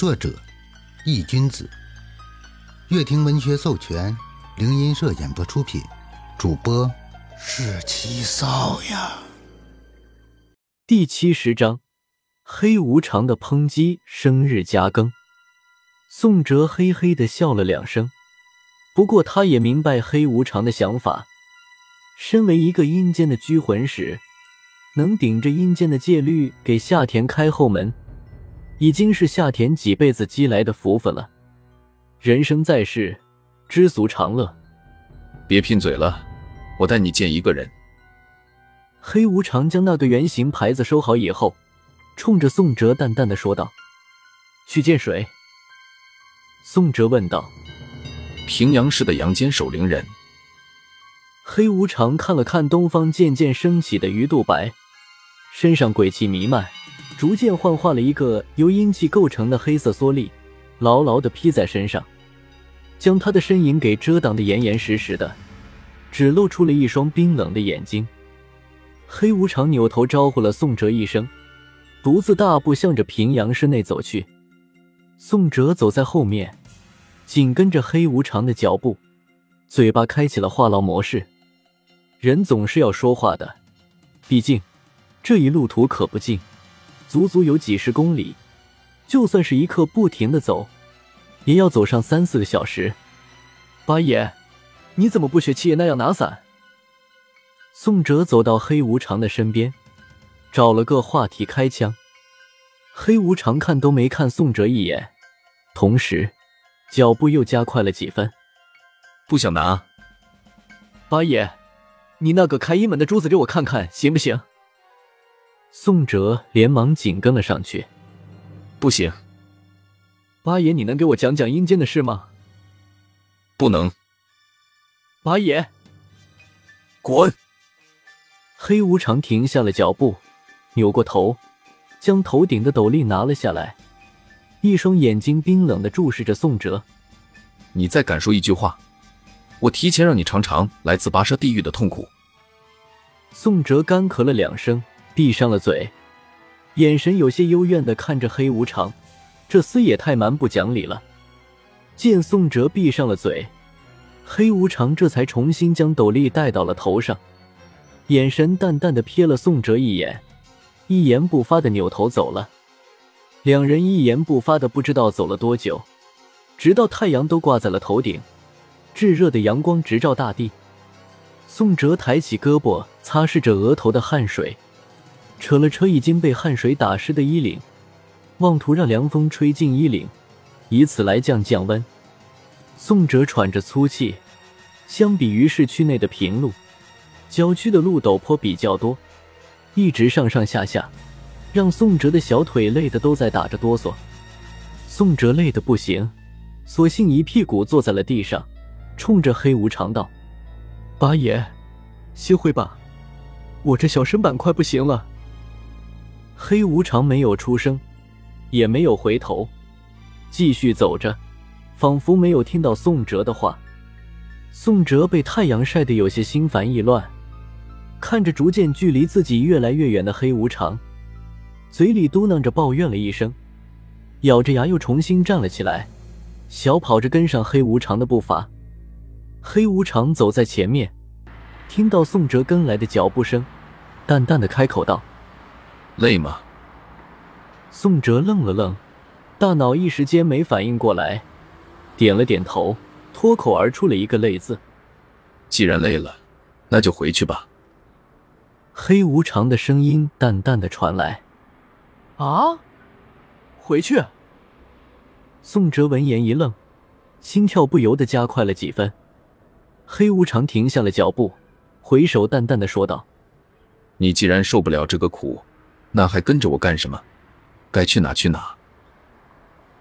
作者：易君子，乐亭文学授权，灵音社演播出品，主播是七少呀。第七十章，黑无常的抨击生日加更。宋哲嘿嘿的笑了两声，不过他也明白黑无常的想法。身为一个阴间的拘魂使，能顶着阴间的戒律给夏田开后门，已经是夏田几辈子积来的福分了。人生在世，知足常乐。别贫嘴了，我带你见一个人。黑无常将那个圆形牌子收好以后，冲着宋哲淡淡的说道：“去见谁？”宋哲问道：“平阳市的阳间守灵人。”黑无常看了看东方渐渐升起的鱼肚白，身上鬼气弥漫，逐渐幻化了一个由阴气构成的黑色蓑笠，牢牢的披在身上，将他的身影给遮挡的严严实实的，只露出了一双冰冷的眼睛。黑无常扭头招呼了宋哲一声，独自大步向着平阳市内走去。宋哲走在后面，紧跟着黑无常的脚步，嘴巴开启了话痨模式。人总是要说话的，毕竟这一路途可不近，足足有几十公里，就算是一刻不停的走，也要走上三四个小时。八爷，你怎么不学七爷那样拿伞？宋哲走到黑无常的身边，找了个话题开枪。黑无常看都没看宋哲一眼，同时脚步又加快了几分。不想拿，八爷。你那个开阴门的珠子给我看看行不行？宋哲连忙紧跟了上去。不行。八爷，你能给我讲讲阴间的事吗？不能。八爷，滚！黑无常停下了脚步，扭过头，将头顶的斗笠拿了下来，一双眼睛冰冷的注视着宋哲。你再敢说一句话！我提前让你尝尝来自跋涉地狱的痛苦。宋哲干咳了两声，闭上了嘴，眼神有些幽怨的看着黑无常，这厮也太蛮不讲理了。见宋哲闭上了嘴，黑无常这才重新将斗笠戴到了头上，眼神淡淡的瞥了宋哲一眼，一言不发的扭头走了。两人一言不发的不知道走了多久，直到太阳都挂在了头顶。炙热的阳光直照大地，宋哲抬起胳膊擦拭着额头的汗水，扯了扯已经被汗水打湿的衣领，妄图让凉风吹进衣领，以此来降降温。宋哲喘着粗气，相比于市区内的平路，郊区的路陡坡比较多，一直上上下下，让宋哲的小腿累得都在打着哆嗦。宋哲累得不行，索性一屁股坐在了地上。冲着黑无常道：“八爷，歇会吧，我这小身板快不行了。”黑无常没有出声，也没有回头，继续走着，仿佛没有听到宋哲的话。宋哲被太阳晒得有些心烦意乱，看着逐渐距离自己越来越远的黑无常，嘴里嘟囔着抱怨了一声，咬着牙又重新站了起来，小跑着跟上黑无常的步伐。黑无常走在前面，听到宋哲跟来的脚步声，淡淡的开口道：“累吗？”宋哲愣了愣，大脑一时间没反应过来，点了点头，脱口而出了一个“累”字。既然累了，那就回去吧。黑无常的声音淡淡的传来：“啊，回去。”宋哲闻言一愣，心跳不由得加快了几分。黑无常停下了脚步，回首淡淡的说道：“你既然受不了这个苦，那还跟着我干什么？该去哪去哪。”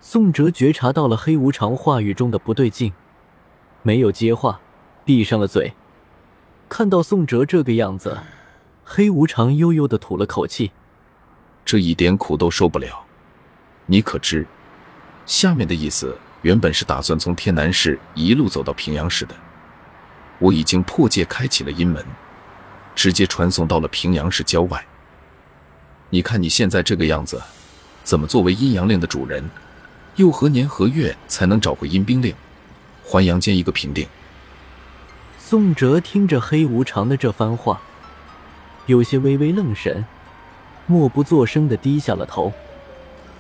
宋哲觉察到了黑无常话语中的不对劲，没有接话，闭上了嘴。看到宋哲这个样子，黑无常悠悠的吐了口气：“这一点苦都受不了，你可知？下面的意思原本是打算从天南市一路走到平阳市的。”我已经破戒开启了阴门，直接传送到了平阳市郊外。你看你现在这个样子，怎么作为阴阳令的主人，又何年何月才能找回阴兵令，还阳间一个平定？宋哲听着黑无常的这番话，有些微微愣神，默不作声的低下了头。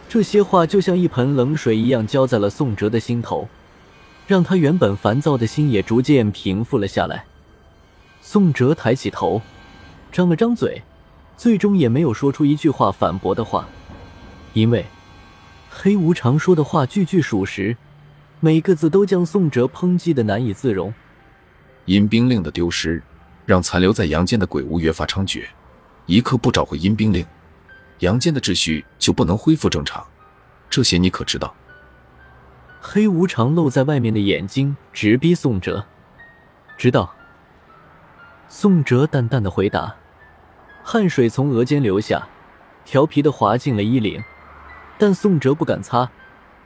这些话就像一盆冷水一样浇在了宋哲的心头，让他原本烦躁的心也逐渐平复了下来。宋哲抬起头，张了张嘴，最终也没有说出一句话反驳的话，因为。黑无常说的话句句属实，每个字都将宋哲抨击的难以自容。阴兵令的丢失，让残留在阳间的鬼物越发猖獗，一刻不找回阴兵令，阳间的秩序就不能恢复正常。这些你可知道？黑无常露在外面的眼睛直逼宋哲。知道。宋哲淡淡的回答，汗水从额间流下，调皮的滑进了衣领。但宋哲不敢擦。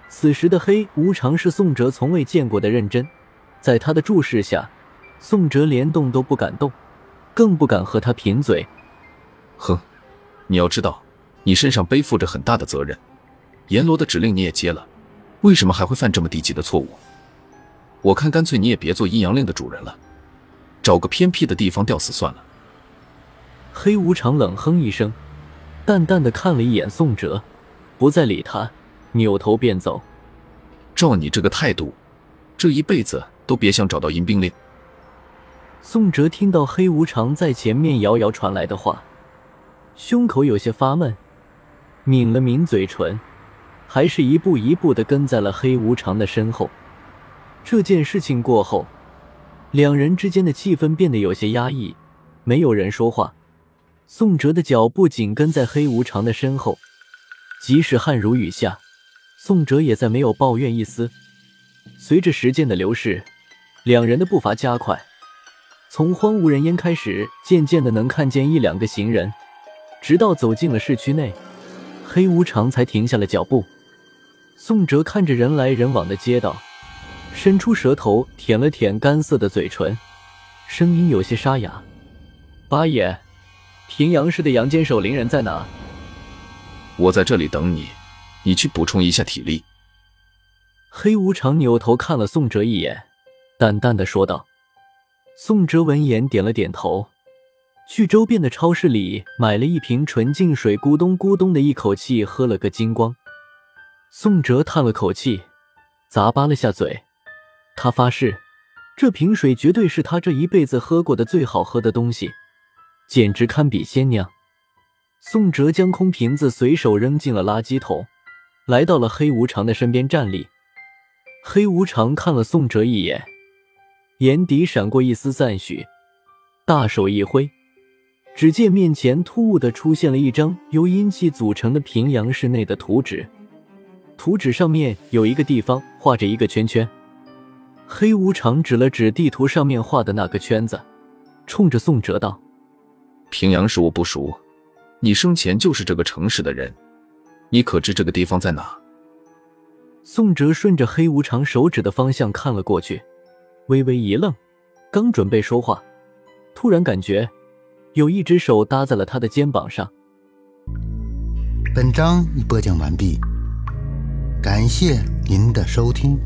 此时的黑无常是宋哲从未见过的认真，在他的注视下，宋哲连动都不敢动，更不敢和他贫嘴。哼，你要知道，你身上背负着很大的责任，阎罗的指令你也接了，为什么还会犯这么低级的错误？我看干脆你也别做阴阳令的主人了，找个偏僻的地方吊死算了。黑无常冷哼一声，淡淡的看了一眼宋哲。不再理他，扭头便走。照你这个态度，这一辈子都别想找到阴兵令。宋哲听到黑无常在前面遥遥传来的话，胸口有些发闷，抿了抿嘴唇，还是一步一步的跟在了黑无常的身后。这件事情过后，两人之间的气氛变得有些压抑，没有人说话。宋哲的脚步紧跟在黑无常的身后。即使汗如雨下，宋哲也再没有抱怨一丝。随着时间的流逝，两人的步伐加快，从荒无人烟开始，渐渐的能看见一两个行人，直到走进了市区内，黑无常才停下了脚步。宋哲看着人来人往的街道，伸出舌头舔了舔干涩的嘴唇，声音有些沙哑：“八爷，平阳市的阳间守灵人在哪？”我在这里等你，你去补充一下体力。黑无常扭头看了宋哲一眼，淡淡的说道。宋哲闻言点了点头，去周边的超市里买了一瓶纯净水，咕咚咕咚的一口气喝了个精光。宋哲叹了口气，咂巴了下嘴，他发誓，这瓶水绝对是他这一辈子喝过的最好喝的东西，简直堪比仙酿。宋哲将空瓶子随手扔进了垃圾桶，来到了黑无常的身边站立。黑无常看了宋哲一眼，眼底闪过一丝赞许，大手一挥，只见面前突兀的出现了一张由阴气组成的平阳市内的图纸，图纸上面有一个地方画着一个圈圈。黑无常指了指地图上面画的那个圈子，冲着宋哲道：“平阳市我不熟。”你生前就是这个城市的人，你可知这个地方在哪？宋哲顺着黑无常手指的方向看了过去，微微一愣，刚准备说话，突然感觉有一只手搭在了他的肩膀上。本章已播讲完毕，感谢您的收听。